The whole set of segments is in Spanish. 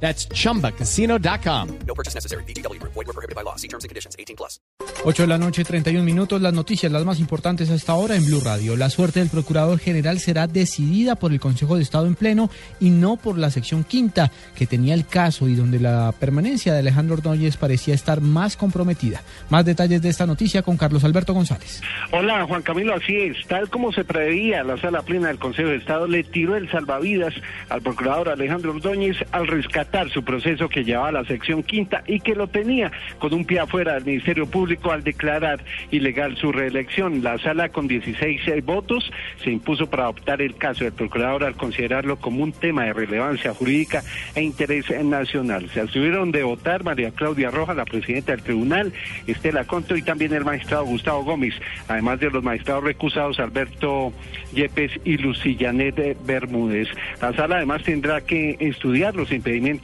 That's chumbacasino.com. No purchase necessary. BGW. Void were prohibited by law. See terms and conditions. 18 plus. 8 de la noche, 31 minutos. Las noticias, las más importantes hasta ahora en Blue Radio. La suerte del Procurador General será decidida por el Consejo de Estado en pleno y no por la sección quinta, que tenía el caso y donde la permanencia de Alejandro Ordóñez parecía estar más comprometida. Más detalles de esta noticia con Carlos Alberto González. Hola, Juan Camilo, así es. Tal como se preveía, la sala plena del Consejo de Estado le tiró el salvavidas al procurador Alejandro Ordóñez al su proceso que llevaba a la sección quinta y que lo tenía con un pie afuera del Ministerio Público al declarar ilegal su reelección. La sala con 16 eh, votos se impuso para adoptar el caso del procurador al considerarlo como un tema de relevancia jurídica e interés nacional. Se abstuvieron de votar María Claudia Rojas, la presidenta del tribunal, Estela Conto y también el magistrado Gustavo Gómez, además de los magistrados recusados Alberto Yepes y Lucillanet Bermúdez. La sala además tendrá que estudiar los impedimentos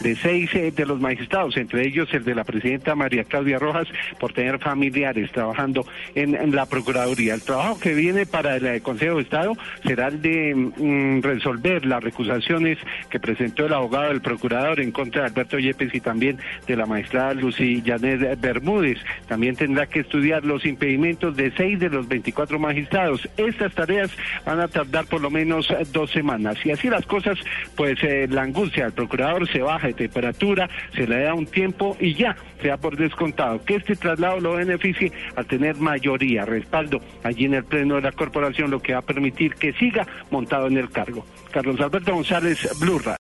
de seis eh, de los magistrados, entre ellos el de la presidenta María Claudia Rojas, por tener familiares trabajando en, la Procuraduría. El trabajo que viene para el eh, Consejo de Estado será el de mm, resolver las recusaciones que presentó el abogado del Procurador en contra de Alberto Yepes y también de la magistrada Lucy Janet Bermúdez. También tendrá que estudiar los impedimentos de seis de los 24 magistrados. Estas tareas van a tardar por lo menos eh, dos semanas. Y así las cosas, pues la angustia del Procurador se baja de temperatura, se le da un tiempo y ya se da por descontado que este traslado lo beneficie al tener mayoría, respaldo allí en el pleno de la corporación, lo que va a permitir que siga montado en el cargo. Carlos Alberto González, Blurra.